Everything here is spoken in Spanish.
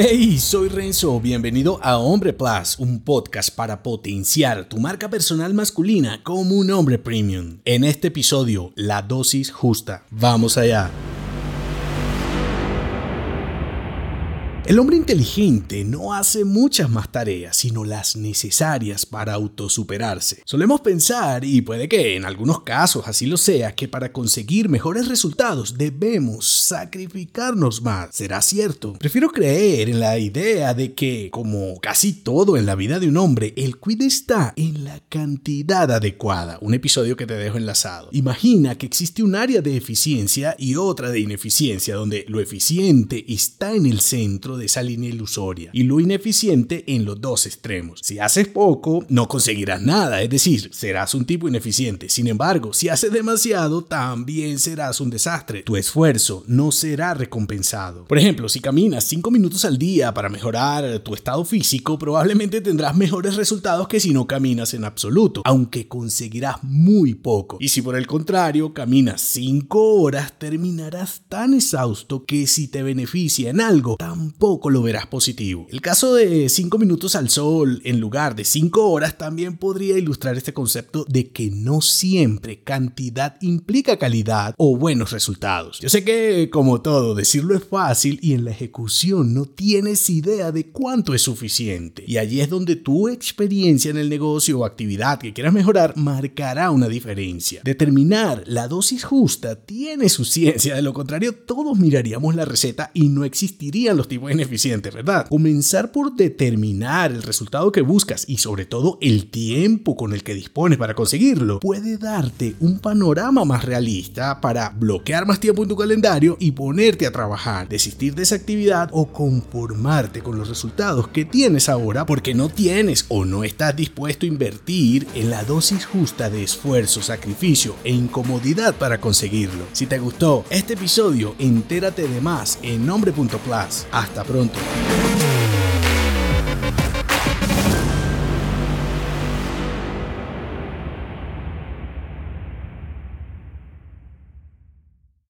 Hey, soy Renzo, bienvenido a Hombre Plus, un podcast para potenciar tu marca personal masculina como un hombre premium. En este episodio, la dosis justa. Vamos allá. El hombre inteligente no hace muchas más tareas, sino las necesarias para autosuperarse. Solemos pensar, y puede que en algunos casos así lo sea, que para conseguir mejores resultados debemos sacrificarnos más. ¿Será cierto? Prefiero creer en la idea de que, como casi todo en la vida de un hombre, el quid está en la cantidad adecuada. Un episodio que te dejo enlazado. Imagina que existe un área de eficiencia y otra de ineficiencia, donde lo eficiente está en el centro de esa línea ilusoria y lo ineficiente en los dos extremos. Si haces poco, no conseguirás nada, es decir, serás un tipo ineficiente. Sin embargo, si haces demasiado, también serás un desastre. Tu esfuerzo no será recompensado. Por ejemplo, si caminas 5 minutos al día para mejorar tu estado físico, probablemente tendrás mejores resultados que si no caminas en absoluto, aunque conseguirás muy poco. Y si por el contrario caminas 5 horas, terminarás tan exhausto que si te beneficia en algo, tampoco lo verás positivo. El caso de 5 minutos al sol en lugar de 5 horas también podría ilustrar este concepto de que no siempre cantidad implica calidad o buenos resultados. Yo sé que, como todo, decirlo es fácil y en la ejecución no tienes idea de cuánto es suficiente. Y allí es donde tu experiencia en el negocio o actividad que quieras mejorar marcará una diferencia. Determinar la dosis justa tiene su ciencia, de lo contrario todos miraríamos la receta y no existirían los tipos de eficiente, ¿verdad? Comenzar por determinar el resultado que buscas y sobre todo el tiempo con el que dispones para conseguirlo puede darte un panorama más realista para bloquear más tiempo en tu calendario y ponerte a trabajar, desistir de esa actividad o conformarte con los resultados que tienes ahora porque no tienes o no estás dispuesto a invertir en la dosis justa de esfuerzo, sacrificio e incomodidad para conseguirlo. Si te gustó este episodio, entérate de más en nombre.plus. Hasta pronto.